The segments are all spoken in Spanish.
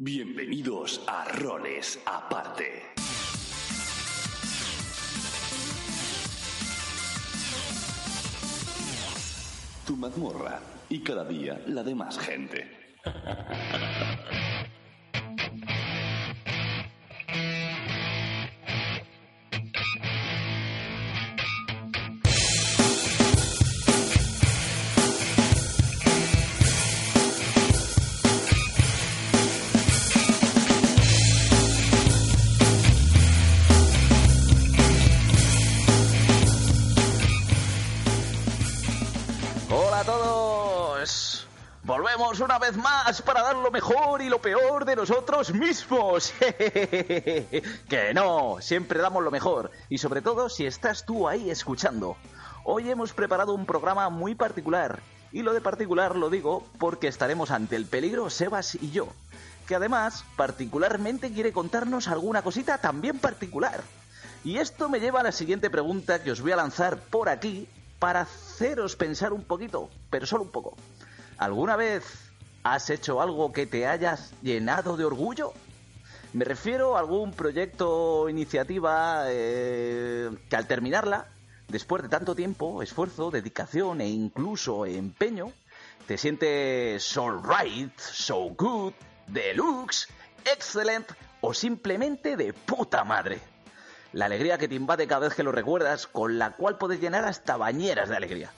Bienvenidos a Roles Aparte. Tu mazmorra y cada día la de más gente. más para dar lo mejor y lo peor de nosotros mismos. que no, siempre damos lo mejor. Y sobre todo si estás tú ahí escuchando. Hoy hemos preparado un programa muy particular. Y lo de particular lo digo porque estaremos ante el peligro Sebas y yo. Que además particularmente quiere contarnos alguna cosita también particular. Y esto me lleva a la siguiente pregunta que os voy a lanzar por aquí para haceros pensar un poquito, pero solo un poco. ¿Alguna vez has hecho algo que te hayas llenado de orgullo? Me refiero a algún proyecto o iniciativa eh, que al terminarla, después de tanto tiempo, esfuerzo, dedicación e incluso empeño, te sientes so right, so good, deluxe, excellent o simplemente de puta madre. La alegría que te invade cada vez que lo recuerdas, con la cual puedes llenar hasta bañeras de alegría.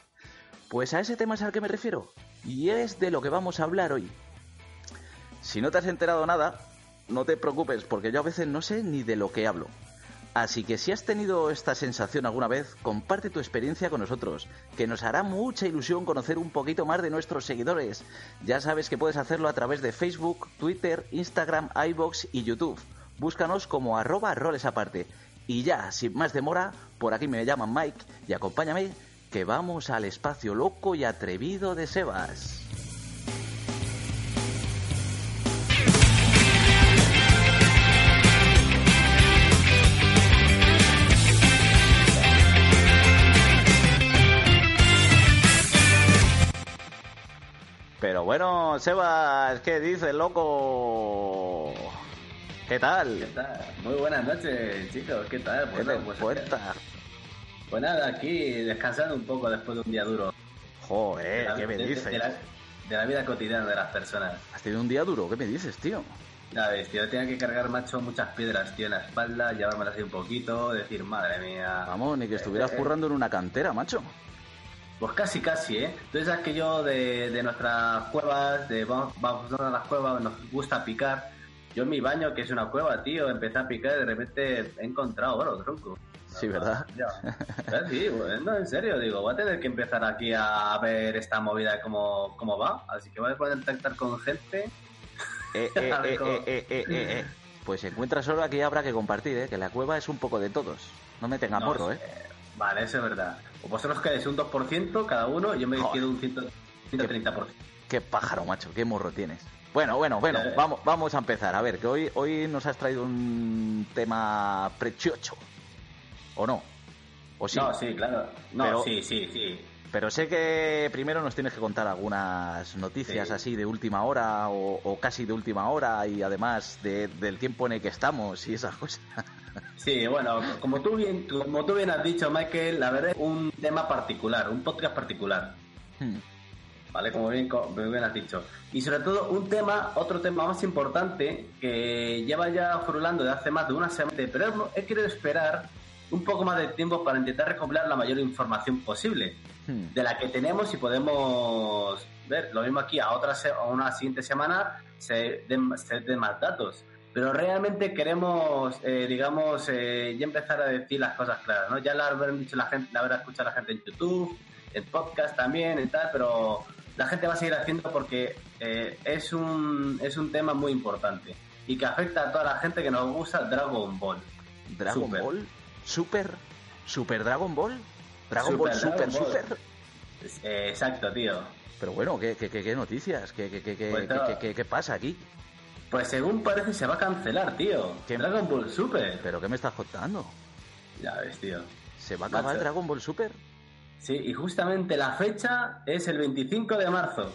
Pues a ese tema es al que me refiero, y es de lo que vamos a hablar hoy. Si no te has enterado nada, no te preocupes, porque yo a veces no sé ni de lo que hablo. Así que si has tenido esta sensación alguna vez, comparte tu experiencia con nosotros, que nos hará mucha ilusión conocer un poquito más de nuestros seguidores. Ya sabes que puedes hacerlo a través de Facebook, Twitter, Instagram, iBox y YouTube. Búscanos como arroba roles aparte. Y ya, sin más demora, por aquí me llaman Mike y acompáñame que vamos al espacio loco y atrevido de Sebas. Pero bueno, Sebas, ¿qué dices, loco? ¿Qué tal? ¿Qué tal? Muy buenas noches, chicos. ¿Qué tal? ¿Qué Bueno, te pues, cuentas? Pues nada, aquí descansando un poco después de un día duro. Joder, De la- ¿qué me de- dices? De la, de la vida cotidiana de las personas. ¿Has tenido un día duro? ¿Qué me dices, tío? Ya ves, tío, tenía que cargar, macho, muchas piedras, tío, en la espalda, llevármelas así un poquito, decir, madre mía. Vamos, ni que estuvieras Eh, eh, currando en una cantera, macho. Pues casi, casi, ¿eh? Tú sabes que yo de, de nuestras cuevas, de vamos, vamos a las cuevas, nos gusta picar. Yo en mi baño, que es una cueva, tío, empecé a picar y de repente he encontrado oro, tronco. Sí, ¿verdad? Sí, bueno, no, en serio, digo, voy a tener que empezar aquí a ver esta movida cómo, cómo va. Así que voy a poder contactar con gente. Eh, eh, eh, cómo- eh, eh, eh. Pues encuentras oro aquí habrá que compartir, ¿eh? Que la cueva es un poco de todos. No me tenga No, morro, ¿eh? Vale, eso es verdad. O vosotros quedáis un 2% cada uno y yo me Joder. quedo un 100 130%. Qué pájaro, macho, qué morro tienes. Bueno, bueno, bueno, vamos, vamos a empezar. A ver, que hoy, hoy nos has traído un tema precioso. ¿O no? ¿O sí? No, sí, claro. No, Pero- sí, sí, sí. Pero sé que primero nos tienes que contar algunas noticias Sí. así de última hora o, o casi de última hora y además de- del tiempo en el que estamos y esas cosas. Sí, bueno, como tú bien, como tú bien has dicho, Michael, la verdad es un tema particular, un podcast particular. Hmm. ¿vale? Como bien, como bien has dicho. Y sobre todo un tema, otro tema más importante que lleva ya frulando de hace más de una semana, pero hemos- he querido esperar un poco más de tiempo para intentar recopilar la mayor información posible Hmm. de la que tenemos y podemos ver. Lo mismo aquí, a otra a una siguiente semana se den, se den más datos. Pero realmente queremos, eh, digamos, eh, ya empezar a decir las cosas claras, ¿no? Ya la habrán dicho la gente, la habrá escuchado la gente en YouTube, en podcast también y tal, pero la gente va a seguir haciendo porque eh, es, un, es un tema muy importante y que afecta a toda la gente que nos gusta Dragon Ball. Dragon Super. Ball, Super, Super Dragon Ball, Dragon Super Ball Super Dragon Ball. Super. Eh, exacto, tío. Pero bueno, ¿qué, qué, qué- qué noticias? ¿Qué, qué, qué, qué- Pues qué- qué- qué- pasa aquí? Pues según parece se va a cancelar, tío. ¿Qué? Dragon Ball Super. ¿Pero qué me estás contando? Ya ves, tío. ¿Se va a acabar Macho. Dragon Ball Super? Sí, y justamente la fecha es el 25 de marzo.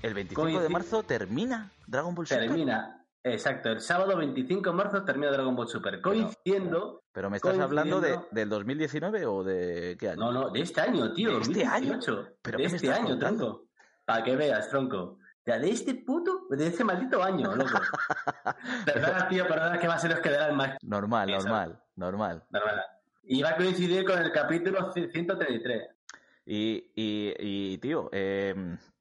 ¿El 25 de marzo termina Dragon Ball Super? Termina. Exacto, el sábado 25 de marzo termina Dragon Ball Super, coincidiendo... ¿Pero me estás hablando de, del 2019 o de qué año? No, no, de este año, tío. ¿De este año? ¿Pero de este año, tronco. Para que veas, tronco. Ya, de este puto, de este maldito año, loco. Perdona, tío, perdona que va a ser los que darán más. Normal, normal, normal. Normal. Y va a coincidir con el capítulo 133. Y, y, y tío, eh,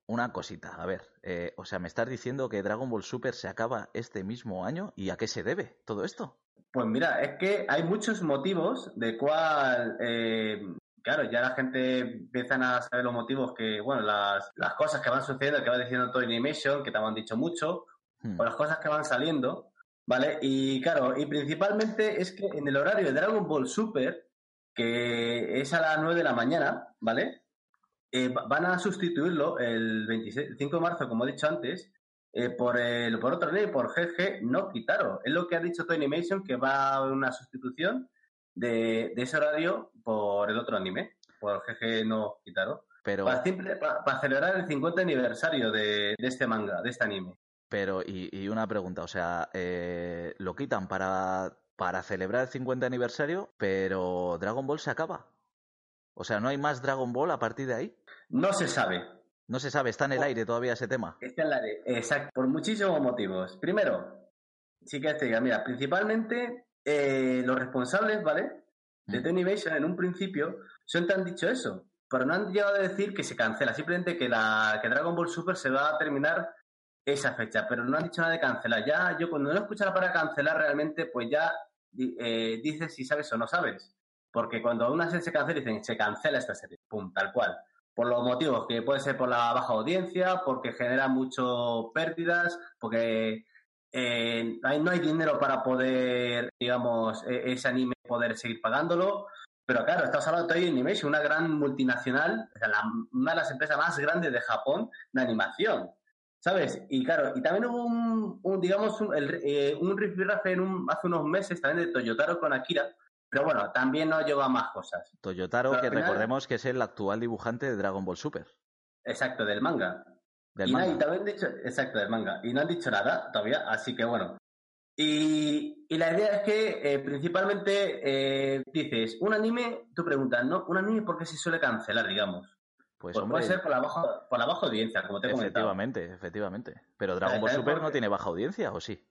una cosita, a ver, eh, o sea, me estás diciendo que Dragon Ball Super se acaba este mismo año y a qué se debe todo esto? Pues mira, es que hay muchos motivos de cuál, eh, claro, ya la gente empiezan a saber los motivos que, bueno, las, las cosas que van sucediendo, que va diciendo Toy Animation, que te han dicho mucho, hmm. o las cosas que van saliendo, ¿vale? Y claro, y principalmente es que en el horario de Dragon Ball Super, que es a las 9 de la mañana, ¿vale? Eh, van a sustituirlo el 25 de marzo, como he dicho antes, eh, por, el, por otro ley, por GG no Kitaro. Es lo que ha dicho Toy Animation, que va a una sustitución de, ese horario por el otro anime, por GG no Kitaro. Pero... Para, celebrar el 50 aniversario de, este manga, de este anime. Pero, y, una pregunta, o sea, eh, lo quitan para, para celebrar el 50 aniversario, pero Dragon Ball se acaba. O sea, ¿no hay más Dragon Ball a partir de ahí? No se sabe. No se sabe, está en el aire todavía ese tema. Está en el aire, exacto, por muchísimos motivos. Primero, sí que te diga, mira, principalmente eh, los responsables, ¿vale? De Tony Animation en un principio son te han dicho eso, pero no han llegado a decir que se cancela, simplemente que, la, que Dragon Ball Super se va a terminar esa fecha, pero no han dicho nada de cancelar. Ya yo cuando no escucho la para cancelar realmente, pues ya eh, dices si sabes o no sabes. Porque cuando una serie se cancela, dicen, se cancela esta serie, pum, tal cual. Por los motivos, que puede ser por la baja audiencia, porque genera mucho pérdidas, porque eh, no hay dinero para poder, digamos, e, ese anime poder seguir pagándolo. Pero claro, estamos hablando de Toei Animation, una gran multinacional, una de las empresas más grandes de Japón de animación. ¿Sabes? Y claro, y también hubo un, digamos, un, el, eh, un hace unos meses también de Toyotaro con Akira, pero bueno, también no lleva más cosas. Toyotaro, que recordemos que es el actual dibujante de Dragon Ball Super. Exacto, del manga. Del y, manga. también dicho, exacto, del manga. Y no han dicho nada todavía, así que bueno. Y, la idea es que eh, principalmente eh, dices, un anime, tú preguntas, ¿no? Un anime, ¿por qué se suele cancelar, digamos? Pues, pues puede ser por la, baja, por la baja audiencia, como te he Efectivamente, efectivamente. Pero Dragon Ball Super no tiene baja audiencia, ¿o sí?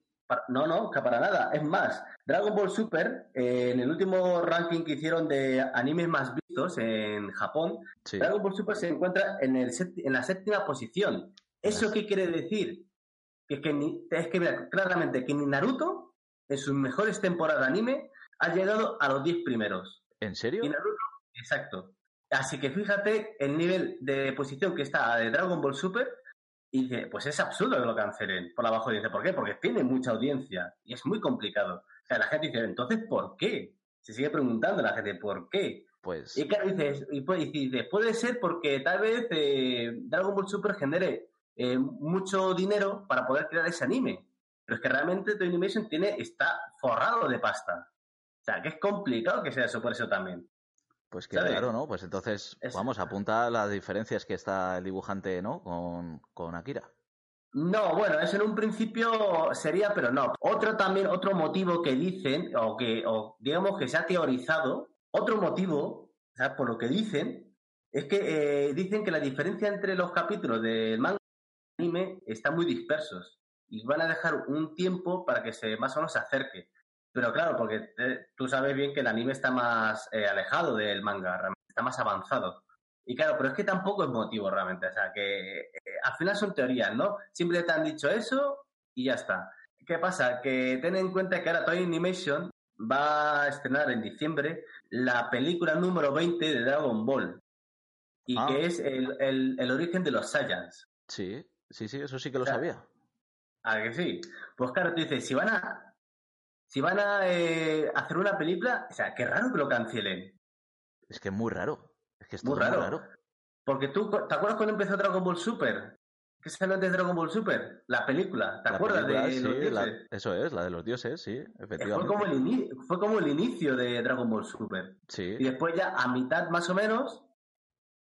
No, no, que para nada. Es más, Dragon Ball Super, eh, en el último ranking que hicieron de animes más vistos en Japón, Dragon Ball Super se encuentra en, el en la séptima posición. ¿Eso qué quiere decir? Que, que, es que mira, claramente que ni Naruto, en sus mejores temporadas de anime, ha llegado a los 10 primeros. ¿En serio? Y Naruto, exacto. Así que fíjate el nivel de posición que está de Dragon Ball Super y dice, pues es absurdo que lo cancelen por la baja audiencia. ¿Por qué? Porque tiene mucha audiencia y es muy complicado. O sea, la gente dice, entonces, ¿por qué? Se sigue preguntando la gente, ¿por qué? Pues... Y claro, dices, y dice, puede ser porque tal vez eh, Dragon Ball Super genere eh, mucho dinero para poder crear ese anime. Pero es que realmente Toy Animation tiene, está forrado de pasta. O sea, que es complicado que sea eso por eso también. Pues que claro, ¿no? Pues entonces, vamos, apunta las diferencias que está el dibujante, ¿no? Con, Akira. No, bueno, eso en un principio sería, pero no. Otro también, otro motivo que dicen, o que, o digamos que se ha teorizado, otro motivo, sea, por lo que dicen, es que eh, dicen que la diferencia entre los capítulos del manga y el anime están muy dispersos y van a dejar un tiempo para que se más o menos se acerque. Pero claro, porque eh, tú sabes bien que el anime está más eh, alejado del manga, realmente, está más avanzado. Y claro, pero es que tampoco es motivo realmente. O sea, que eh, al final son teorías, ¿no? Siempre te han dicho eso y ya está. ¿Qué pasa? Que ten en cuenta que ahora Toy Animation va a estrenar en diciembre la película número 20 de Dragon Ball. Y ah. que es el, origen de los Saiyans. Sí, sí, sí, eso sí que lo sabía. ¿A que sí? Pues claro, tú dices, si van a si van a eh, hacer una película, o sea, qué raro que lo cancelen. Es que es muy raro. Es que es muy raro. Porque tú, ¿te acuerdas cuando empezó Dragon Ball Super? ¿Qué salió antes de Dragon Ball Super? La película, ¿te acuerdas de los dioses? eso es, la de los dioses, sí, efectivamente. Fue como, el fue como el inicio de Dragon Ball Super. Sí. Y después ya a mitad más o menos,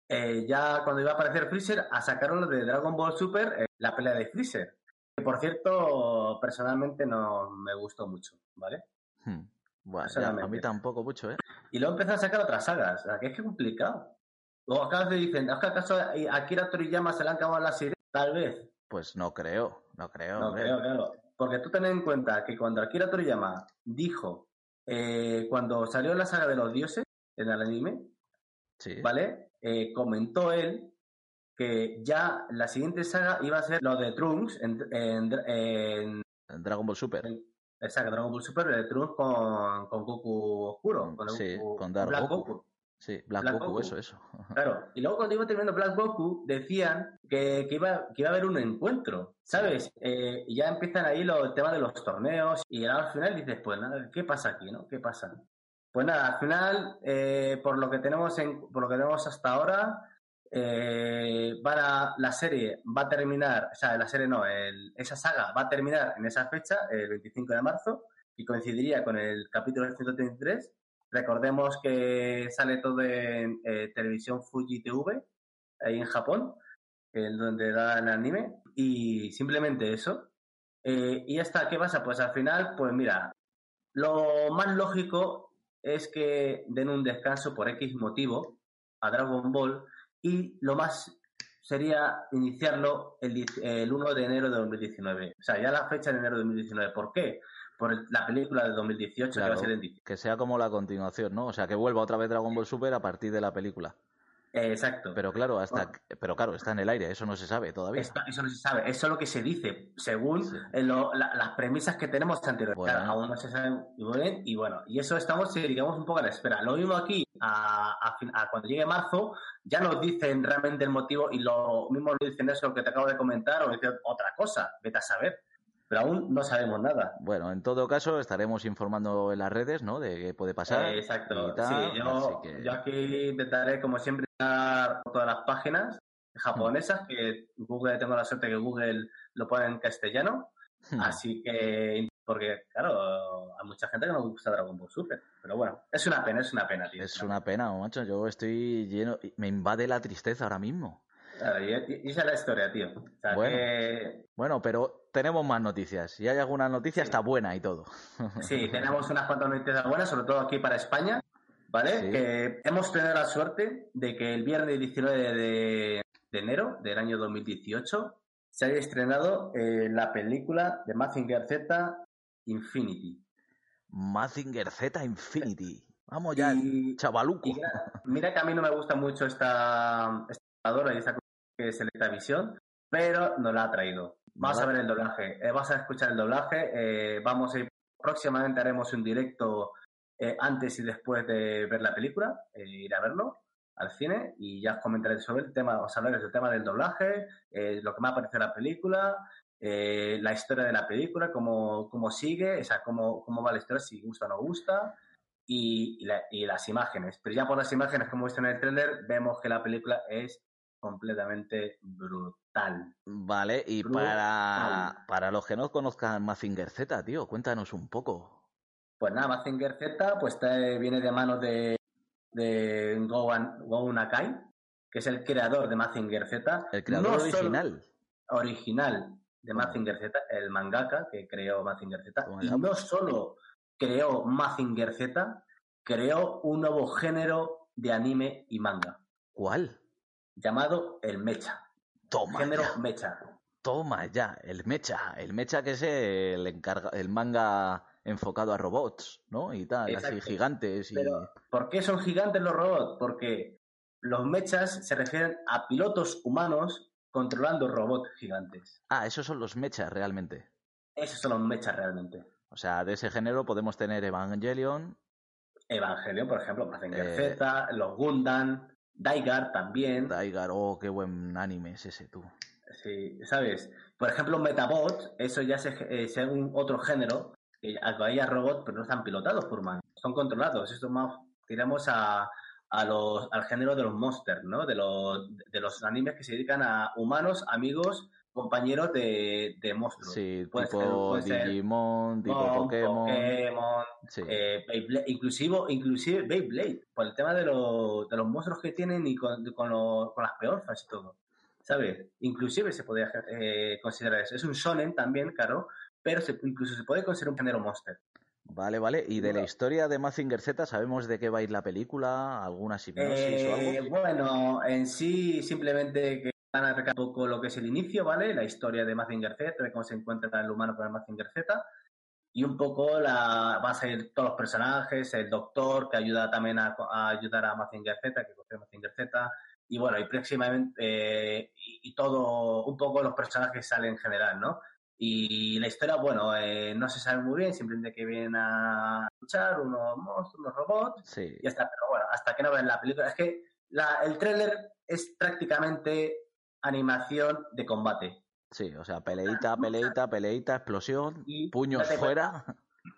eh, ya cuando iba a aparecer Freezer, a sacarlo de Dragon Ball Super, eh, la pelea de Freezer. Que por cierto, personalmente no me gustó mucho, ¿vale? Hmm. Bueno, ya, a mí tampoco mucho, ¿eh? Y luego empezó a sacar otras sagas, o sea, que es que complicado. Luego acá te dicen, ¿es que acaso a Akira Toriyama se le han acabado las ideas? Tal vez. Pues no creo, no creo. No creo, claro. Porque tú ten en cuenta que cuando Akira Toriyama dijo, eh, cuando salió la saga de los dioses en el anime, ¿vale? Eh, comentó él que ya la siguiente saga iba a ser lo de Trunks en, en, Dragon Ball Super. exacto, Dragon Ball Super, de Trunks con, con Goku Oscuro. Con sí, con Dark Goku. Sí, Black, Goku, eso, eso. Claro, y luego cuando iba terminando Black Goku, decían que, que, iba, que iba a haber un encuentro, ¿sabes? Eh, y ya empiezan ahí los temas de los torneos, y al final dices, pues nada, ¿qué pasa aquí, no? ¿Qué pasa? Pues nada, al final, eh, por lo que tenemos en, por lo que tenemos hasta ahora, eh, la serie va a terminar, o sea, la serie no, esa saga va a terminar en esa fecha, el 25 de marzo, y coincidiría con el capítulo 133 Recordemos que sale todo en eh, televisión Fuji TV, ahí en Japón, en donde da el anime, y simplemente eso. Eh, y hasta ¿qué pasa? Pues al final, pues mira, lo más lógico es que den un descanso por X motivo a Dragon Ball y lo más sería iniciarlo el, el 1 de enero de 2019. O sea, ya la fecha de enero de 2019. ¿Por qué? por la película de 2018 que va a ser en Que sea como la continuación, ¿no? O sea, que vuelva otra vez Dragon Ball Super a partir de la película. Exacto. Pero claro, hasta, pero claro, está en el aire, eso no se sabe todavía. eso no se sabe, eso es lo que se dice, según las premisas que tenemos anteriormente. aún no se sabe y bueno, y eso estamos, eh, digamos, un poco a la espera. Lo mismo aquí, a, cuando llegue marzo, ya nos dicen realmente el motivo y lo mismo lo dicen eso que te acabo de comentar o dicen otra cosa, vete a saber pero aún no sabemos nada. Bueno, en todo caso estaremos informando en las redes, ¿no? De qué puede pasar. Eh, exacto. sí, yo, aquí intentaré, como siempre, dar todas las páginas japonesas, que Google, tengo la suerte que Google lo pone en castellano. Hmm. Así que, porque, claro, a mucha gente que no gusta Dragon Ball Super. Pero bueno, es una pena, es una pena, tío. Es una pena, macho. Yo estoy lleno. Me invade la tristeza ahora mismo. Claro, y, esa es la historia, tío. bueno, pero tenemos más noticias. Si hay alguna noticia, está buena y todo. Sí, tenemos unas cuantas noticias buenas, sobre todo aquí para España, ¿vale? Que hemos tenido la suerte de que el viernes 19 de, enero del año 2018 se haya estrenado eh, la película de Mazinger Z Infinity. Mazinger Z Infinity. Vamos ya, chavaluco. mira, que a mí no me gusta mucho esta, esta y esta que es Visión, pero no la ha traído. Vamos a ver el doblaje, eh, vas a escuchar el doblaje, eh, vamos a ir, próximamente haremos un directo eh, antes y después de ver la película, ir a verlo al cine y ya os comentaré sobre el tema, os hablaré del tema del doblaje, lo que me ha parecido la película, la historia de la película, cómo, cómo sigue, o sea, cómo, cómo va la historia, si gusta o no gusta, y, y, las imágenes. Pero ya por las imágenes que hemos visto en el trailer, vemos que la película es completamente brutal. Vale, y para, para los que no conozcan Mazinger Z, tío, cuéntanos un poco. Pues nada, Mazinger Z pues viene de manos de, de Go, Nakai, que es el creador de Mazinger Z. El creador original. original de Mazinger Z, el mangaka que creó Mazinger Z. Y no solo creó Mazinger Z, creó un nuevo género de anime y manga. ¿Cuál? llamado el mecha. Toma. Género mecha. Toma ya, el mecha. El mecha que es el, encarga, el manga enfocado a robots, ¿no? Y tal, así gigantes. Y... ¿por qué son gigantes los robots? Porque los mechas se refieren a pilotos humanos controlando robots gigantes. Ah, esos son los mechas realmente. Esos son los mechas realmente. O sea, de ese género podemos tener Evangelion. Evangelion, por ejemplo, Mazinger eh... Z, los Gundam, Daigar también. Daigar, oh, qué buen anime es ese tú. Sí, ¿sabes? Por ejemplo, Metabot, eso ya es, un otro género. Hay robots, pero no están pilotados por humanos. Son controlados. Esto más tiramos a, a los, al género de los monsters, ¿no? De los, de los animes que se dedican a humanos, amigos compañeros de, de monstruos. Sí, tipo Digimon, tipo Pokémon. Pokémon eh, inclusive, inclusive Beyblade, por el tema de, los, de los monstruos que tienen y con, con, con las peorfas y todo. ¿sabes? Inclusive se podría eh, considerar eso. Es un shonen también, claro, pero se- incluso se puede considerar un género monster. Vale, vale. ¿Y de la historia de Mazinger Z sabemos de qué va a ir la película? ¿Alguna hipnosis o Eh, algo? bueno, en sí, simplemente que van a recalcar un poco lo que es el inicio, ¿vale? La historia de Mazinger Z, de cómo se encuentra el humano con el Mazinger Z. Y un poco la, van a salir todos los personajes, el doctor que ayuda también a, a ayudar a Mazinger Z, que coge Mazinger Z. Y bueno, y próximamente, eh, y, y todo, un poco los personajes salen en general, ¿no? Y la historia, bueno, eh, no se sabe muy bien, simplemente que vienen a luchar unos monstruos, unos robots, Sí. y ya está. Pero bueno, hasta que no vean la película. Es que la- el tráiler es prácticamente animación de combate. Sí, o sea, peleita, peleita, peleita, explosión, Y puños date fuera.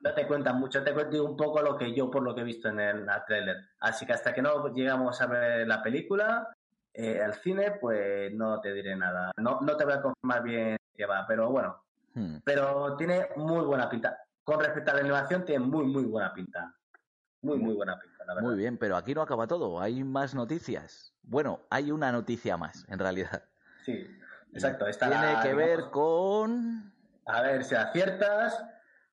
No te cuentan mucho, te cuento un poco lo que yo por lo que he visto en el, tráiler. Así que hasta que no llegamos a ver la película eh, al cine, pues no te diré nada. No, no te voy a confirmar bien qué va, pero bueno. Hmm. Pero tiene muy buena pinta. Con respecto a la animación, tiene muy, muy buena pinta. Muy, muy buena pinta, la verdad. Muy bien, pero aquí no acaba todo. Hay más noticias. Bueno, hay una noticia más, en realidad. Sí, exacto. Esta Tiene la- que digamos, ver con... A ver si aciertas.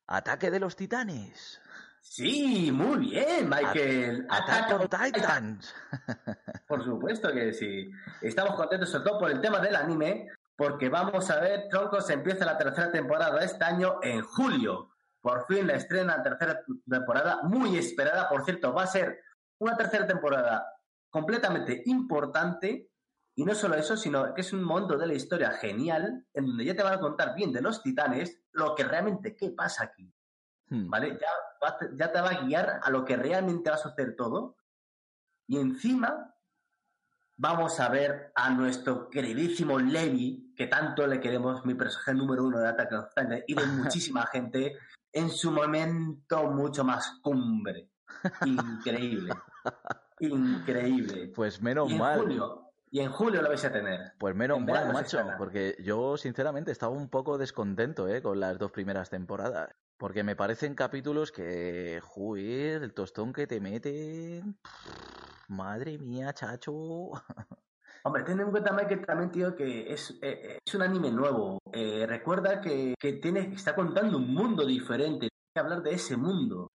Ataque de los titanes. Sí, muy bien, Michael. Attack on Titans. Por supuesto que sí. Estamos contentos sobre todo por el tema del anime, porque vamos a ver, Troncos empieza la tercera temporada este año en julio. Por fin la estrena la tercera temporada, muy esperada, por cierto, va a ser una tercera temporada completamente importante. Y no solo eso, sino que es un momento de la historia genial, en donde ya te van a contar bien de los titanes, lo que realmente qué pasa aquí. Hmm. ¿vale? Ya, va- ya te va a guiar a lo que realmente va a suceder todo. Y encima vamos a ver a nuestro queridísimo Levi, que tanto le queremos, mi personaje número uno de Attack on Titan y de muchísima gente, en su momento mucho más cumbre. Increíble. Increíble. Pues menos y en mal. julio, y en julio lo vais a tener. Pues menos En mal, macho, porque yo sinceramente estaba un poco descontento ¿eh? con las dos primeras temporadas. Porque me parecen capítulos que, joder, el tostón que te meten. Madre mía, chacho. Hombre, ten en cuenta, Mike, que también, tío, que es, eh, es un anime nuevo. Eh, recuerda que, que tiene, que está contando un mundo diferente. Tiene que hablar de ese mundo.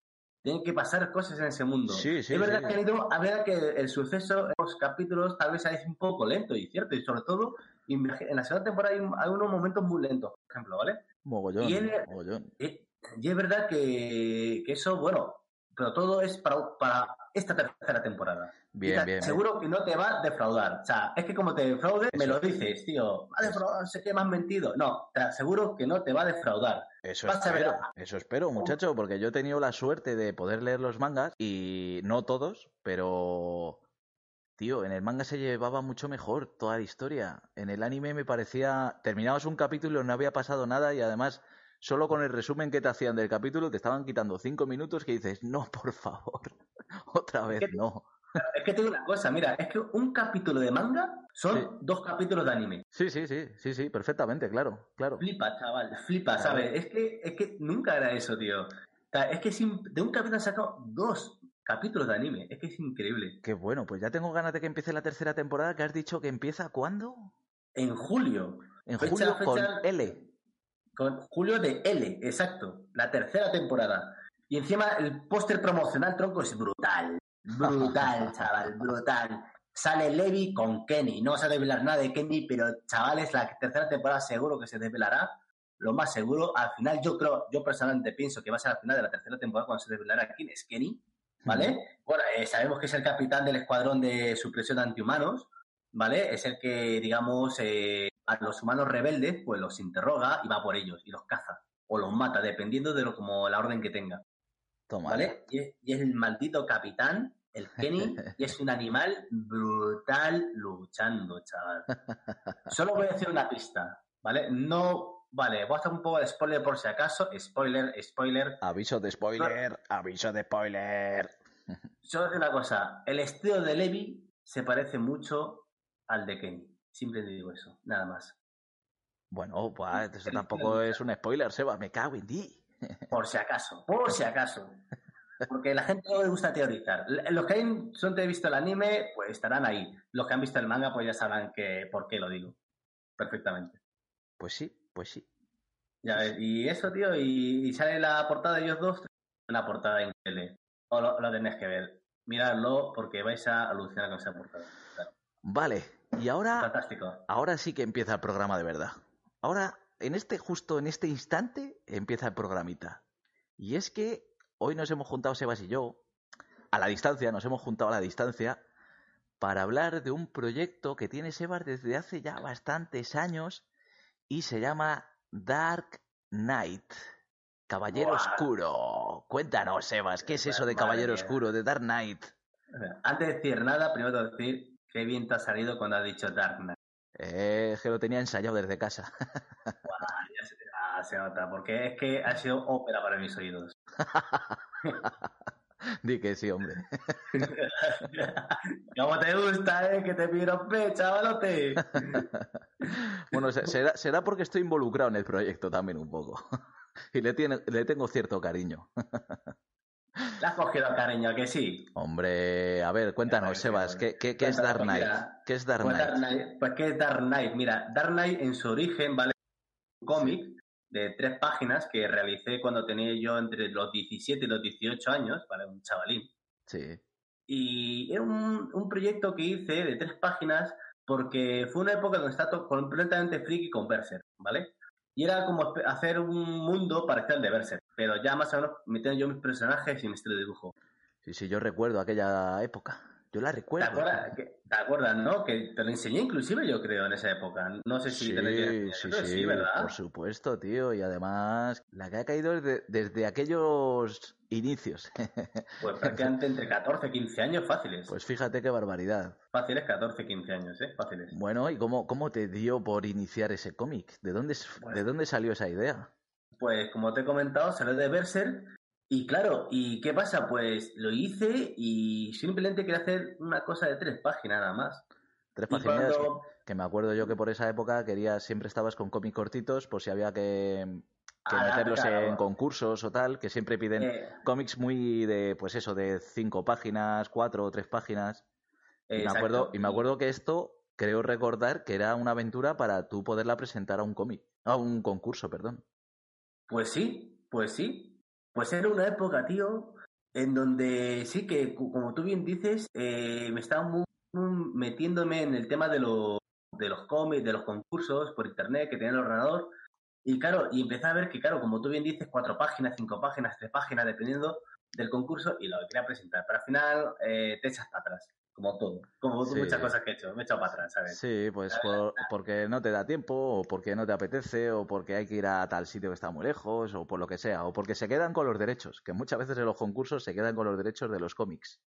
Tienen que pasar cosas en ese mundo. Sí, sí, es verdad sí. que, ha ido- a ver que el suceso en los capítulos tal vez es un poco lento y cierto. Y sobre todo, en la segunda temporada hay, hay unos momentos muy lentos, por ejemplo, ¿vale? Mogollón, Y mogollón. Y, y es verdad que, que eso, bueno, pero todo es para, para esta tercera temporada. Bien, te bien. bien. Seguro que no te va a defraudar. O sea, es que como te defraude, me lo dices, tío. ¿Va a defraudar? No sé qué, me has mentido. No, te aseguro que no te va a defraudar. Eso Vas espero, eso espero, muchacho, porque yo he tenido la suerte de poder leer los mangas y no todos, pero tío, en el manga se llevaba mucho mejor toda la historia. En el anime me parecía terminabas un capítulo no había pasado nada y además solo con el resumen que te hacían del capítulo te estaban quitando cinco minutos que dices, no, por favor, otra vez no. Es que te digo una cosa, mira, es que un capítulo de manga son Sí. dos capítulos de anime. Sí, sí, sí, sí, sí, perfectamente, claro, claro. Flipa, chaval, flipa. ¿sabes? Es que, es que nunca era eso, tío. Es que sin- de un capítulo han sacado dos capítulos de anime. Es que es increíble. Qué bueno, pues ya tengo ganas de que empiece la tercera temporada que has dicho que empieza ¿cuándo? En julio. En Fecha- julio con fecha- L. Con julio de L, exacto. La tercera temporada. Y encima el póster promocional, tronco, es brutal. Brutal, chaval, brutal. Sale Levi con Kenny. No vas a nada de Kenny, pero chavales, la tercera temporada seguro que se desvelará. Lo más seguro. Al final, yo creo, yo personalmente pienso que va a ser al final de la tercera temporada cuando se desvelará quién es Kenny. ¿Vale? Bueno, eh, sabemos que es el capitán del escuadrón de supresión de antihumanos. ¿Vale? Es el que, digamos, eh, a los humanos rebeldes, pues los interroga y va por ellos y los caza. O los mata, dependiendo de lo como la orden que tenga. Toma. ¿Vale? Y es, y es el maldito capitán, el Kenny, y es un animal brutal luchando, chaval. Solo voy a decir una pista, ¿vale? No, vale, voy a hacer un poco de spoiler por si acaso. Spoiler, spoiler. Aviso de spoiler, aviso de spoiler. Solo decir una cosa, el estilo de Levi se parece mucho al de Kenny. Siempre te digo eso, nada más. Bueno, pues eso tampoco es un spoiler, Seba, me cago en ti. Por si acaso, por si acaso. Porque la gente no le gusta teorizar. Los que han, son- te visto el anime, pues estarán ahí. Los que han visto el manga, pues ya sabrán que, por qué lo digo. perfectamente. Pues sí, pues sí. Ya y eso, tío, y, y sale la portada de ellos dos, una portada increíble. O lo, lo tenéis que ver. Miradlo porque vais a alucinar con esa portada. Claro. Vale, y ahora, Fantástico. ahora sí que empieza el programa de verdad. Ahora, en este, justo en este instante, empieza el programita. Y es que hoy nos hemos juntado Sebas y yo, a la distancia, nos hemos juntado a la distancia, para hablar de un proyecto que tiene Sebas desde hace ya bastantes años y se llama Dark Knight. Caballero. Oscuro. Cuéntanos, Sebas, ¿qué es eso de Caballero. Oscuro, de Dark Knight? Antes de decir nada, primero decir qué bien te ha salido cuando has dicho Dark Knight. Eh, que lo tenía ensayado desde casa. Ah, se, nota, porque es que ha sido ópera para mis oídos. Di que sí, hombre. ¿Cómo te gusta, eh? Que te pirope, chavalote. Bueno, se- será, será porque estoy involucrado en el proyecto también un poco. Y le, tiene, le tengo cierto cariño. Le has cogido cariño, ¿a que sí. Hombre, a ver, cuéntanos, Sí, Sebas. ¿qué, qué, qué es Dark Knight? mira, ¿Qué es Dark Pues Knight? Dark Knight, pues, ¿qué es Dark Knight? Mira, Dark Knight en su origen, ¿vale? Un cómic de tres páginas que realicé cuando tenía yo entre los 17 y los 18 años, ¿vale? Un chavalín. Sí, Y era un, un proyecto que hice de tres páginas porque fue una época donde estaba completamente friki con Berserk, ¿vale? Y era como hacer un mundo parecido al de Berserk, pero ya más o menos metiendo yo mis personajes y mi estilo de dibujo. sí, sí, yo recuerdo aquella época. Yo la ¿Te recuerdo. acuerdas, que- ¿Te acuerdas, no? Que te lo enseñé inclusive yo creo en esa época. No sé si Sí, te lo a sí, enseñar, sí, ¿verdad? por supuesto, tío. Y además, la que ha caído desde, desde aquellos inicios. Pues prácticamente entre 14 y 15 años fáciles. Pues fíjate qué barbaridad. Fáciles 14 15 años, ¿eh? Fáciles. Bueno, ¿y cómo, cómo te dio por iniciar ese cómic? ¿De dónde, Pues- ¿De dónde salió esa idea? Pues como te he comentado, salió de Berserk. Y claro, ¿y qué pasa? Pues lo hice y simplemente quería hacer una cosa de tres páginas nada más. Tres páginas cuando... que me acuerdo yo que por esa época querías, siempre estabas con cómics cortitos por si había que, que Ah, meterlos claro. en concursos o tal, que siempre piden Eh, cómics muy de, pues eso, de cinco páginas, cuatro o tres páginas. Y me, acuerdo, y me acuerdo que esto, creo recordar que era una aventura para tú poderla presentar a un cómic, a un concurso, perdón. Pues sí, pues sí. Pues era una época, tío, en donde sí que, como tú bien dices, eh, me estaba muy, metiéndome en el tema de, los de los cómics, de los concursos por internet que tenía el ordenador. Y claro, y empecé a ver que, claro, como tú bien dices, cuatro páginas, cinco páginas, tres páginas, dependiendo del concurso y lo que quería presentar. Pero al final eh, te echas para atrás, como todo. Como Sí. muchas cosas que he hecho, me he echado para atrás, ¿sabes? Sí, pues por- porque no te da tiempo, o porque no te apetece, o porque hay que ir a tal sitio que está muy lejos, o por lo que sea, o porque se quedan con los derechos, que muchas veces en los concursos se quedan con los derechos de los cómics.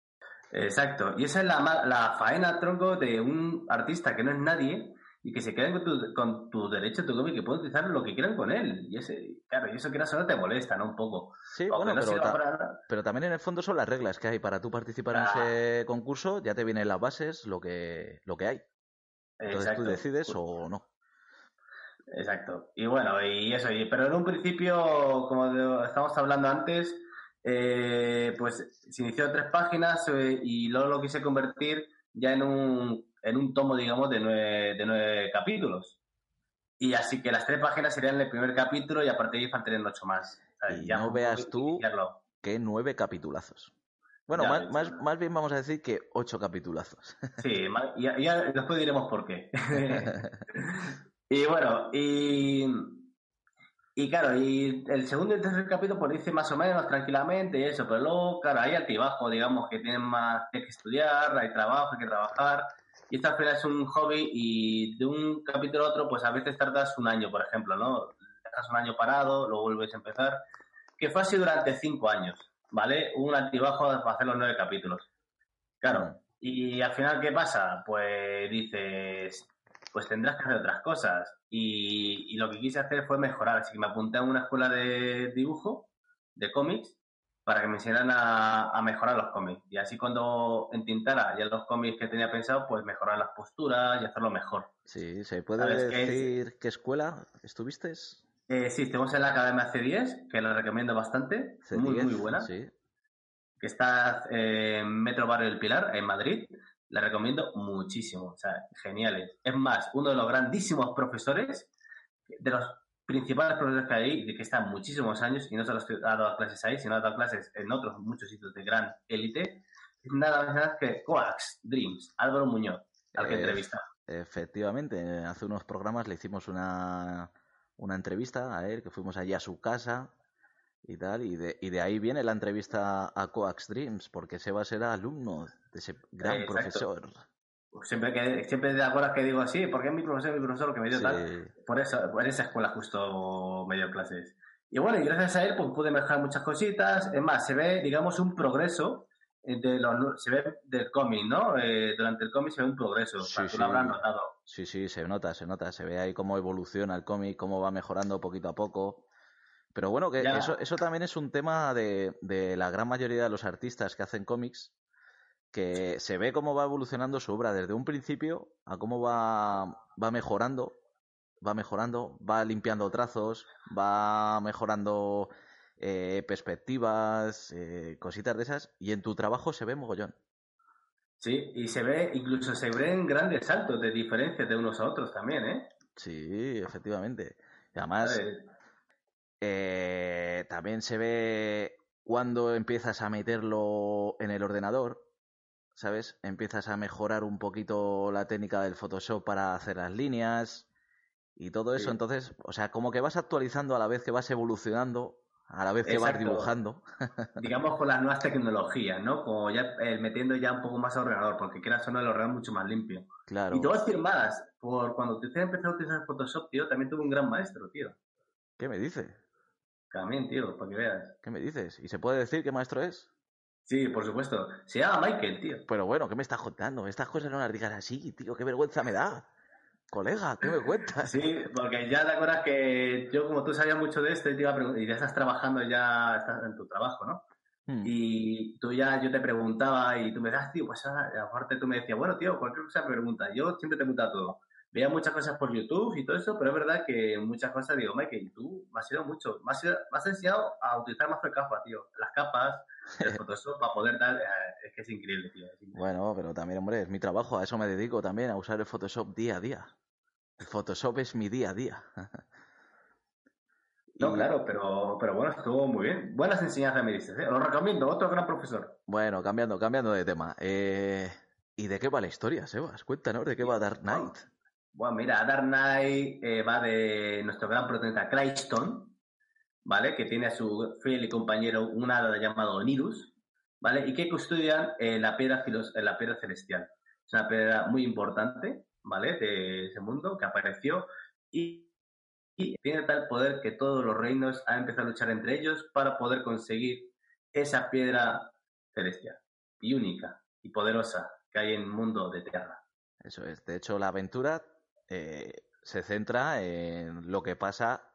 Exacto. Y esa es la, la faena, tronco, de un artista que no es nadie y que se quedan con tu, con tu derecho, tu cómic, que pueden utilizar lo que quieran con él. Y ese, claro, y eso que no solo te molesta, ¿no? Un poco. Sí, Aunque bueno, no pero, ta- para pero también en el fondo son las reglas que hay para tú participar en Ah. ese concurso, ya te vienen las bases, lo que, lo que hay. Entonces Exacto. tú decides o no. Exacto. Y bueno, y eso. Y, pero en un principio, como de- estamos hablando antes, eh, pues se inició tres páginas eh, y luego lo quise convertir ya en un, en un tomo, digamos, de nueve, de nueve capítulos. Y así que las tres páginas serían el primer capítulo y a partir de ahí faltarían ocho más. ¿sabes? Y Ya no veas tú que nueve capitulazos. Bueno, Ya más, más, más bien vamos a decir que ocho capitulazos. Sí, ya, ya después diremos por qué. y bueno, y, y claro, y el segundo y el tercer capítulo pues dice más o menos tranquilamente y eso, pero luego, claro, hay altibajo, digamos, que tienen más que estudiar, hay trabajo, hay que trabajar. Y esto al final es un hobby y de un capítulo a otro, pues a veces tardas un año, por ejemplo, ¿no? Dejas un año parado, luego vuelves a empezar. Que fue así durante cinco años, ¿vale? Un altibajo para hacer los nueve capítulos. Claro, y al final, ¿qué pasa? Pues dices, pues tendrás que hacer otras cosas. Y, y lo que quise hacer fue mejorar. Así que me apunté a una escuela de dibujo, de cómics, para que me enseñaran a, a mejorar los cómics. Y así cuando entintara ya los cómics que tenía pensado, pues mejorar las posturas y hacerlo mejor. Sí, ¿se puede decir qué escuela estuviste? Eh, sí, estamos en la Academia C10, que la recomiendo bastante. Muy, C10, muy buena. Sí. que está eh, en Metro Barrio del Pilar, en Madrid. La recomiendo muchísimo, o sea, geniales. Es más, uno de los grandísimos profesores, de los principales profesores que hay, de que están muchísimos años, y no solo ha dado clases ahí, sino ha dado clases en otros muchos sitios de gran élite, nada más que Coax Dreams, Álvaro Muñoz, al que Eh, entrevista. Efectivamente, hace unos programas le hicimos una, una entrevista a él, que fuimos allí a su casa y tal, y de, y de ahí viene la entrevista a Coax Dreams, porque Sebas era alumno de ese gran profesor. Siempre, que, siempre te acuerdas que digo así, porque es mi profesor, mi profesor que me dio Sí. tal. Por eso, por esa escuela justo me dio clases. Y bueno, y gracias a él pues, pude mejorar muchas cositas. Es más, se ve, digamos, un progreso de los, se ve del cómic, ¿no? Eh, durante el cómic se ve un progreso. Sí, tú lo sí. habrás notado. Sí, sí, se nota, se nota, se ve ahí cómo evoluciona el cómic, cómo va mejorando poquito a poco. Pero bueno, que Ya. eso, eso también es un tema de, de la gran mayoría de los artistas que hacen cómics, que se ve cómo va evolucionando su obra desde un principio a cómo va, va mejorando, va mejorando, va limpiando trazos, va mejorando eh, perspectivas, eh, cositas de esas, y en tu trabajo se ve mogollón. Sí, y se ve, incluso se ven grandes saltos de diferencias de unos a otros también, ¿eh? Sí, efectivamente. Y además. Eh, también se ve cuando empiezas a meterlo en el ordenador, ¿sabes? Empiezas a mejorar un poquito la técnica del Photoshop para hacer las líneas y todo eso. Sí. Entonces, o sea, como que vas actualizando a la vez que vas evolucionando, a la vez que vas dibujando. digamos, con las nuevas tecnologías, ¿no? Como ya eh, metiendo ya un poco más al ordenador, porque quieras o no, el ordenador mucho más limpio. Claro. Y decir más, por cuando te empecé a utilizar Photoshop, tío, también tuve un gran maestro, tío. ¿Qué me dices? También, tío, para que veas. ¿Qué me dices? ¿Y se puede decir qué maestro es? Sí, por supuesto. Se llama Michael, tío. Pero bueno, ¿qué me estás contando? Estas cosas no las digas así, tío. Qué vergüenza me da. Colega, ¿qué me cuentas? Sí, porque ya te acuerdas que yo, como tú sabías mucho de esto, y, te iba a y ya estás trabajando, ya estás en tu trabajo, ¿no? Hmm. Y tú ya, yo te preguntaba y tú me das, tío, pues ah, aparte tú me decías, bueno, tío, cualquier cosa me pregunta. Yo siempre te preguntaba todo. Veía muchas cosas por YouTube y todo eso, pero es verdad que muchas cosas digo, Michael, tú me has ido mucho, me has, me has enseñado a utilizar más que capa, tío. Las capas, el Photoshop para poder dar, eh, es que es increíble, tío. es increíble. Bueno, pero también, hombre, es mi trabajo, a eso me dedico también, a usar el Photoshop día a día. El Photoshop es mi día a día. No, claro, pero, pero bueno, estuvo muy bien. Buenas enseñanzas me dices, ¿eh? Lo recomiendo, otro gran profesor. Bueno, cambiando, cambiando de tema. Eh, ¿Y de qué va la historia, Sebas? Cuéntanos, ¿de qué va Dark Knight? Bueno, mira, Dark Knight eh, va de nuestro gran protagonista Crayston, ¿vale? Que tiene a su fiel y compañero un hada llamado Nirus, ¿vale? Y que custodian eh, la, piedra eh, la piedra celestial. Es una piedra muy importante, ¿vale? De ese mundo que apareció y, y tiene tal poder que todos los reinos han empezado a luchar entre ellos para poder conseguir esa piedra celestial y única y poderosa que hay en el mundo de Tierra. Eso es. De hecho, la aventura eh, se centra en lo que pasa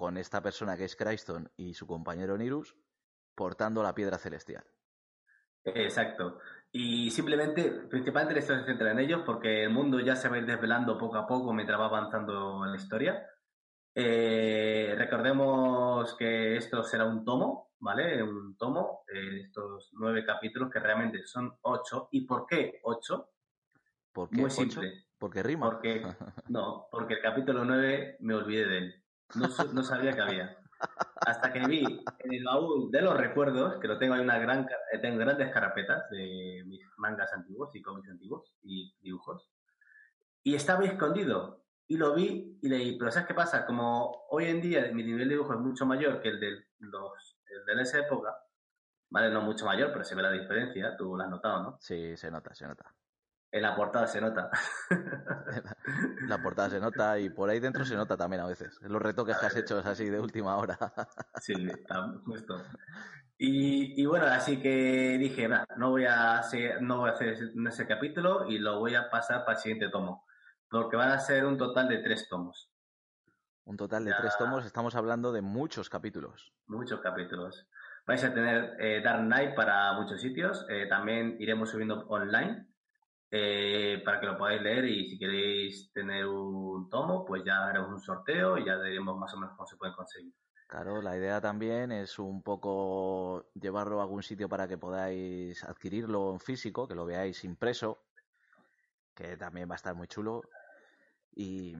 con esta persona que es Crayston y su compañero Nirus portando la piedra celestial. Exacto. Y simplemente, principalmente la historia se centra en ellos porque el mundo ya se va a ir desvelando poco a poco mientras va avanzando la historia. Eh, recordemos que esto será un tomo, ¿vale? Un tomo, eh, estos nueve capítulos que realmente son ocho. ¿Y por qué ocho? ¿Por qué Muy ocho? simple. Porque rima. Porque, no, porque el capítulo nueve me olvidé de él. No, no sabía que había. Hasta que vi en el baúl de los recuerdos, que lo tengo ahí una gran, eh, tengo grandes carpetas de mis mangas antiguos y cómics antiguos y dibujos. Y estaba escondido. Y lo vi y leí. Pero ¿sabes qué pasa? Como hoy en día mi nivel de dibujo es mucho mayor que el de, los, de esa época, ¿vale? No mucho mayor, pero se ve la diferencia. Tú lo has notado, ¿no? Sí, se nota, se nota. En la portada se nota. La portada se nota y por ahí dentro se nota también a veces. Los retoques que has hecho es así de última hora. Sí, está justo. Y, y bueno, así que dije, "Nah, no voy a hacer, no voy a hacer ese, ese capítulo y lo voy a pasar para el siguiente tomo. Porque van a ser un total de tres tomos. Un total de Ya. tres tomos, estamos hablando de muchos capítulos. Muchos capítulos. Vais a tener eh, Dark Knight para muchos sitios. eh, también iremos subiendo online eh, para que lo podáis leer. Y si queréis tener un tomo, pues ya haremos un sorteo y ya diremos más o menos cómo se pueden conseguir. Claro, la idea también es un poco llevarlo a algún sitio para que podáis adquirirlo en físico, que lo veáis impreso. que también va a estar muy chulo. ¿Y,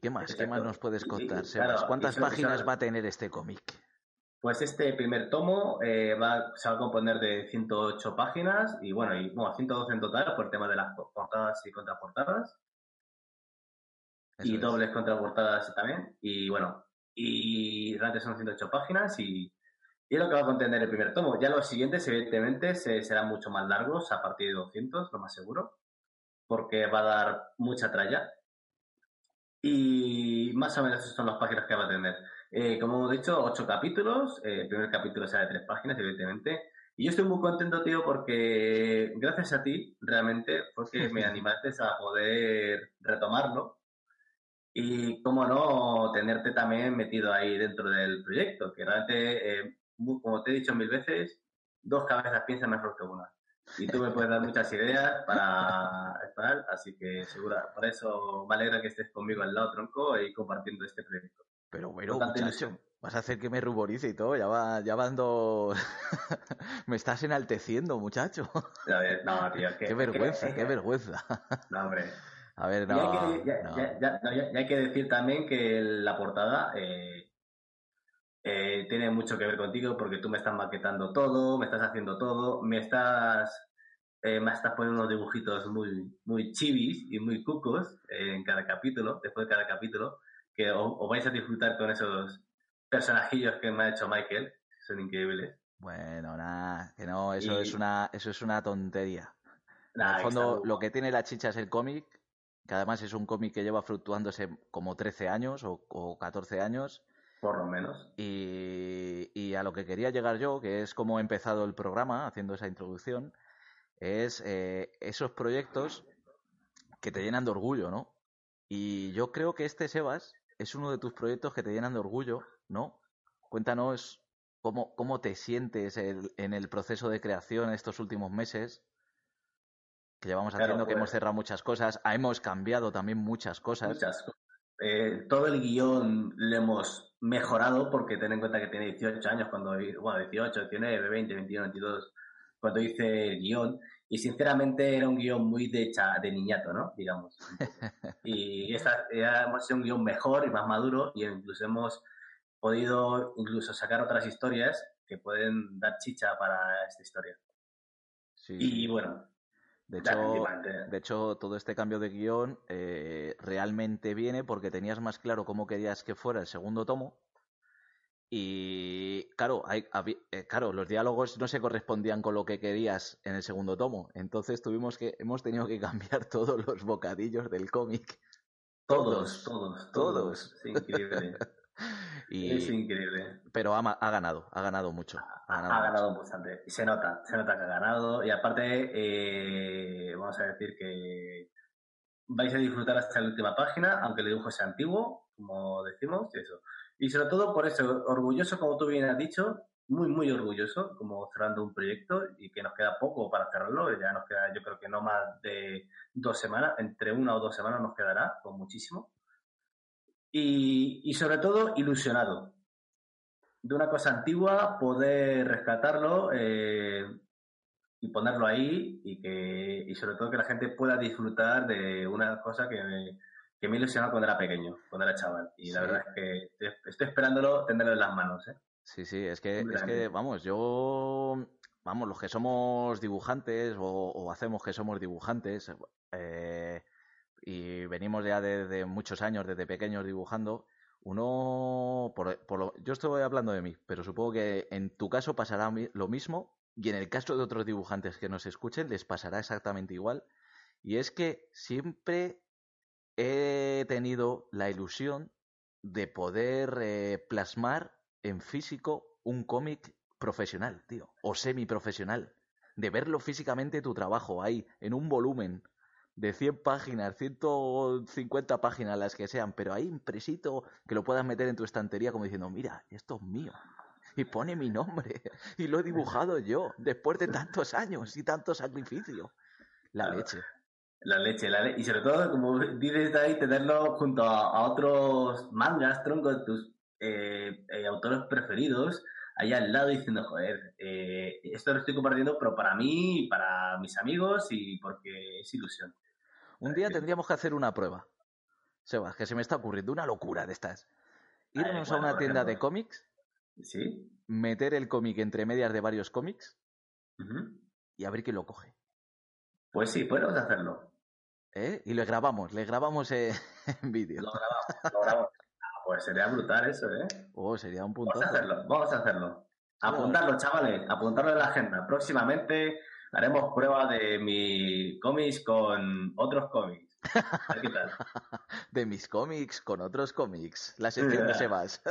qué más? ¿Qué más nos puedes contar, Sebas? ¿Cuántas páginas va a tener este cómic? Pues este primer tomo eh, va, se va a componer de 108 páginas y bueno, y, bueno, 112 en total por el tema de las portadas y contraportadas. y dobles contraportadas también. Y bueno, y realmente son 108 páginas y, y, es lo que va a contener el primer tomo. Ya los siguientes, evidentemente, serán mucho más largos, a partir de 200, lo más seguro, porque va a dar mucha tralla. Y más o menos esas son las páginas que va a tener. Eh, como hemos dicho, ocho capítulos. Eh, el primer capítulo será de tres páginas, evidentemente. Y yo estoy muy contento, tío, porque gracias a ti, realmente, fue que me animaste a poder retomarlo. Y, cómo no, tenerte también metido ahí dentro del proyecto, que realmente, eh, como te he dicho mil veces, dos cabezas piensan mejor que una. Y tú me puedes dar muchas ideas para estar, así que segura, por eso me alegra que estés conmigo al lado, tronco, y compartiendo este proyecto. Pero bueno, muchacho, vas a hacer que me ruborice y todo, ya va, ya ando... me estás enalteciendo, muchacho. no, tío, qué vergüenza, qué vergüenza. no, hombre. A ver, no. Ya hay, que, decir también que la portada eh, eh, tiene mucho que ver contigo porque tú me estás maquetando todo, me estás haciendo todo, me estás, eh, me estás poniendo unos dibujitos muy, muy chivis y muy cucos en cada capítulo, después de cada capítulo que os, vais a disfrutar con esos personajillos que me ha hecho Michael, son increíbles. Bueno, nada, que no, eso es una, eso es una tontería. en el fondo, lo que tiene la chicha es el cómic, que además es un cómic que lleva fluctuándose como 13 años o, o 14 años. Por lo menos. Y, y, a lo que quería llegar yo, que es como he empezado el programa, haciendo esa introducción, es eh, esos proyectos que te llenan de orgullo, ¿no? Y yo creo que este, Sebas, es uno de tus proyectos que te llenan de orgullo, ¿no? Cuéntanos cómo, cómo te sientes en el proceso de creación estos últimos meses, que llevamos haciendo, que hemos pues cerrado muchas cosas, hemos cambiado también muchas cosas. Muchas cosas. Eh, todo el guion lo hemos mejorado porque ten en cuenta que tiene 18 años cuando, bueno, 18, 19, 20, 21, 22, cuando hice el guion y sinceramente era un guion muy de, de niñato, ¿no? Digamos. y esta hemos sido un guion mejor y más maduro y incluso hemos podido incluso sacar otras historias que pueden dar chicha para esta historia. Sí. Y bueno. De hecho, de hecho, todo este cambio de guion eh, realmente viene porque tenías más claro cómo querías que fuera el segundo tomo y claro, hay, eh, claro, los diálogos no se correspondían con lo que querías en el segundo tomo. Entonces tuvimos que, hemos tenido que cambiar todos los bocadillos del cómic. Todos, todos, todos. Es increíble. es increíble. Pero ha, ha, ganado, ha ganado mucho. Ha ganado, bastante. Y se nota, se nota que ha ganado. Y aparte, eh, vamos a decir que vais a disfrutar hasta la última página, aunque el dibujo sea antiguo, como decimos, y eso. Y sobre todo por eso, orgulloso, como tú bien has dicho, muy, muy orgulloso, como cerrando un proyecto y que nos queda poco para cerrarlo. Ya nos queda, yo creo que no más de dos semanas, entre una o dos semanas nos quedará, con muchísimo. Y, sobre todo, ilusionado. De una cosa antigua, poder rescatarlo eh, y ponerlo ahí y, que, y sobre todo que la gente pueda disfrutar de una cosa que que me ilusionaba cuando era pequeño, cuando era chaval. Y la verdad es que estoy, esperándolo tenerlo en las manos. ¿eh? Sí, sí, es que, es que, vamos, yo, vamos, los que somos dibujantes o, hacemos que somos dibujantes eh, y venimos ya desde muchos años, desde pequeños dibujando, uno, por, por lo, yo estoy hablando de mí, pero supongo que en tu caso pasará lo mismo y en el caso de otros dibujantes que nos escuchen les pasará exactamente igual. Y es que siempre he tenido la ilusión de poder eh, plasmar en físico un cómic profesional, tío, o semiprofesional, de verlo físicamente tu trabajo ahí, en un volumen de 100 páginas, 150 páginas, las que sean, pero ahí impresito que lo puedas meter en tu estantería como diciendo, mira, esto es mío. Y pone mi nombre. Y lo he dibujado yo, después de tantos años y tanto sacrificio. La leche. La leche, la leche. Y sobre todo, como dices ahí, tenerlo junto a, otros mangas, troncos, tus eh, eh, autores preferidos, ahí al lado diciendo, joder, eh, esto lo estoy compartiendo, pero para mí, para mis amigos y porque es ilusión. Un día tendríamos que hacer una prueba. Sebas, que se me está ocurriendo una locura de estas. Irnos a una tienda de cómics. Sí. Meter el cómic entre medias de varios cómics. Y a ver quién lo coge. Pues sí, podemos hacerlo. ¿Eh? Y le grabamos, le grabamos en vídeo. Lo grabamos, lo grabamos. Ah, pues sería brutal eso, ¿eh? Oh, sería un punto. Vamos a hacerlo, vamos a hacerlo. Apuntarlo, chavales, apuntarlo en la agenda. Próximamente haremos prueba de mi cómics con otros cómics. ¿Qué tal? de mis cómics con otros cómics. La sección de Sebas.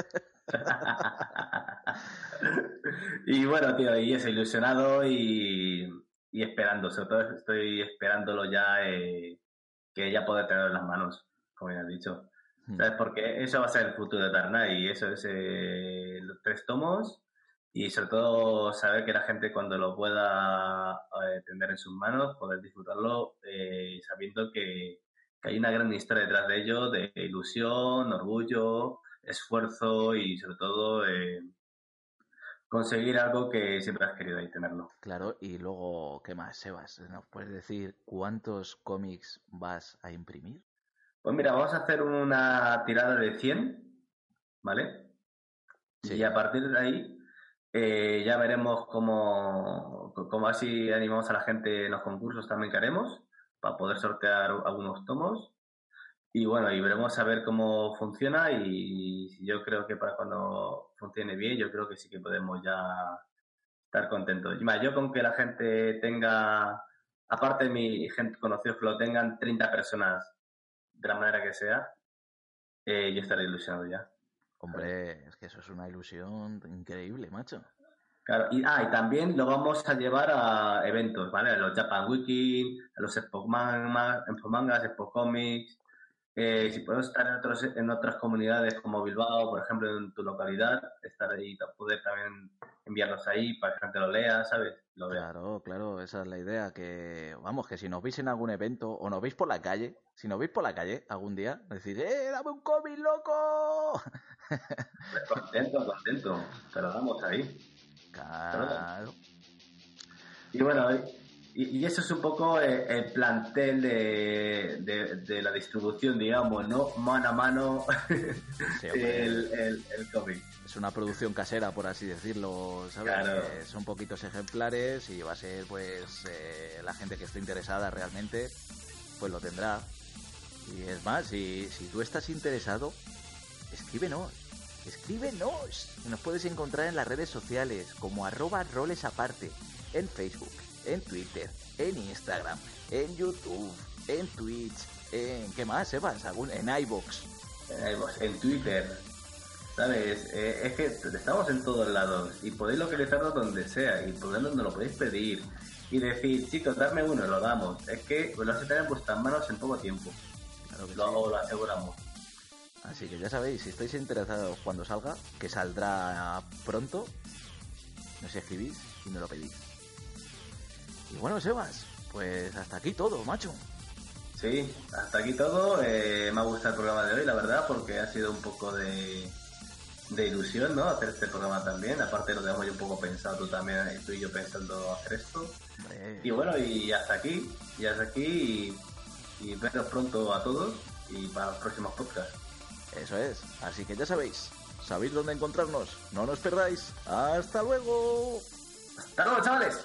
y bueno, tío, y eso, ilusionado y, y esperando. Sobre todo estoy esperándolo ya, eh, que ya pueda tener en las manos, como ya has dicho. Hmm. ¿Sabes? Porque eso va a ser el futuro de Dark y eso es eh, los tres tomos y sobre todo saber que la gente cuando lo pueda eh, tener en sus manos, poder disfrutarlo eh, sabiendo que, hay una gran historia detrás de ello, de ilusión, orgullo, esfuerzo y sobre todo eh, conseguir algo que siempre has querido ahí tenerlo. Claro, y luego, ¿qué más, Sebas? ¿Nos puedes decir cuántos cómics vas a imprimir? Pues mira, vamos a hacer una tirada de 100, ¿vale? Y a partir de ahí eh, ya veremos cómo, cómo así animamos a la gente en los concursos también que haremos para poder sortear algunos tomos. Y bueno, y veremos a ver cómo funciona y yo creo que para cuando funcione bien, yo creo que sí que podemos ya estar contentos. Y más, yo con que la gente tenga, aparte de mi gente conocida, que lo tengan 30 personas de la manera que sea, eh, yo estaré ilusionado ya. Hombre, es que eso es una ilusión increíble, macho. Claro, y, ah, y también lo vamos a llevar a eventos, ¿vale? A los Japan Wiki, a los Expo, Mangas, Expo Comics. Eh, si podemos estar en, otros, en otras comunidades como Bilbao, por ejemplo, en tu localidad, estar ahí, poder también enviarlos ahí para que la gente lo lea, ¿sabes? Lo claro, claro, esa es la idea. Que, vamos, que si nos veis en algún evento o nos veis por la calle, si nos veis por la calle algún día, decís, ¡eh, dame un cómic, loco! Pues contento, contento, pero damos ahí. Claro. Y bueno, y, eso es un poco eh, el, plantel de, de, la distribución, digamos, ¿no? Mano a mano el, el, cómic. Es una producción casera, por así decirlo, ¿sabes? Eh, son poquitos ejemplares y va a ser, pues, eh, la gente que esté interesada realmente, pues lo tendrá. Y es más, si, si tú estás interesado, escríbenos escríbenos. Nos puedes encontrar en las redes sociales como arroba roles aparte, en Facebook, en Twitter, en Instagram, en YouTube, en Twitch, en... ¿Qué más, Sebas? En iBox. En iBox, en Twitter. ¿Sabes? Eh, es que estamos en todos lados y podéis localizarlo donde sea y podéis, nos lo podéis pedir y decir, chicos, darme uno, lo damos. Es que lo hace tener en vuestras manos en poco tiempo. Claro que lo, lo aseguramos. Así que ya sabéis, si estáis interesados cuando salga, que saldrá pronto, nos escribís y me lo pedís. Y bueno, Sebas, pues hasta aquí todo, macho. Sí, hasta aquí todo. Eh, me ha gustado el programa de hoy, la verdad, porque ha sido un poco de, de ilusión, ¿no? Hacer este programa también. Aparte lo tenemos yo un poco pensado, tú también, tú y yo pensando hacer esto. Y bueno, y hasta aquí, y hasta aquí, y, y veros pronto a todos y para los próximos podcasts. Eso es. Así que ya sabéis. Sabéis dónde encontrarnos. No nos perdáis. Hasta luego. Hasta luego, chavales.